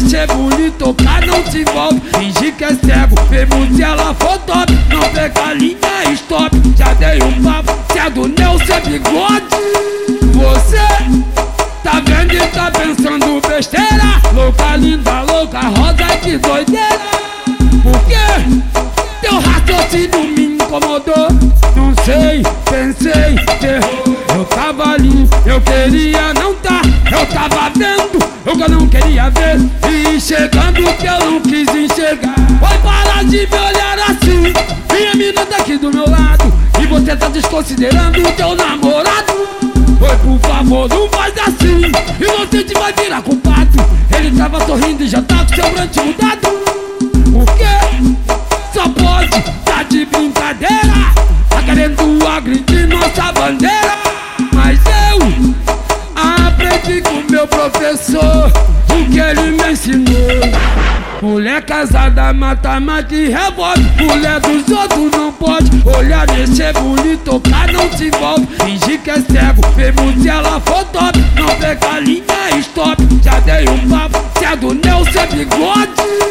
descer bonito, tocar não se envolve. Finge que é cego, mesmo se ela for top. Não pega linha, stop. Já dei um papo, se é do Nelson bigode. Você tá vendo e tá pensando besteira. Louca, linda, louca, rosa, que doideira. Por quê? Teu raciocínio me incomodou. Não sei, pensei, errou. Eu tava ali, eu queria não quis enxergar. Vai parar de me olhar assim. Minha mina tá aqui do meu lado. E você tá desconsiderando o teu namorado. Oi, por favor, não faz assim. Inocente vai virar culpado. Ele tava sorrindo e já tá com seu brante mudado Por quê? Só pode tá de brincadeira. Tá querendo agredir nossa bandeira. Mas eu aprendi com meu professor O que ele me ensinou Mulher casada mata, mata e revolve Mulher dos outros não pode. Olhar, mexer bonito, tocar não se envolve. Fingir que é cego, mesmo se ela for top. Não pega linha, stop. Já dei um papo, se é do Nelson é bigode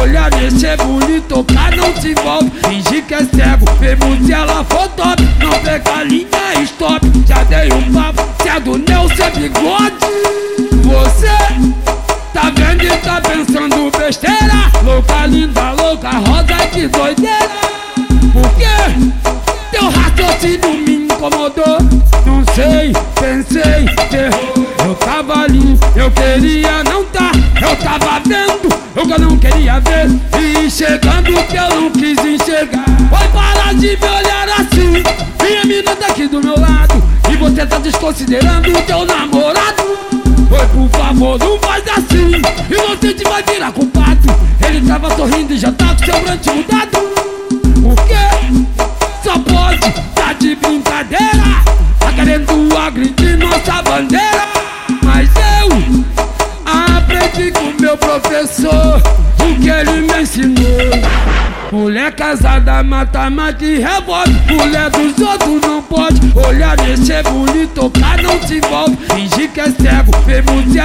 Olhar, mexer bonito, tocar não se envolve. Fingir que é cego, mesmo se ela for top. Não pega linha, stop. Já dei um papo, se é do Nelson bigode. Você tá vendo e tá pensando besteira. Louca, linda, louca, rosa, que doideira. Por quê? Teu raciocínio me incomodou. Não sei, pensei, errou. Eu tava ali, eu queria não tá. Eu tava eu não queria ver. E chegando que eu não quis enxergar. Vai parar de me olhar assim. Minha tá aqui do meu lado. E você tá desconsiderando o teu namorado. Oi, por favor, não faz assim. Inocente vai virar culpado. Ele tava sorrindo e já tá com seu brante mudado Por quê? Só pode tá de brincadeira. Tá querendo agredir nossa bandeira meu professor O que ele me ensinou. Mulher casada mata, mata e revolve. Mulher dos outros não pode. Olhar, mexer bonito, tocar não se envolve. Fingir que é cego, mesmo se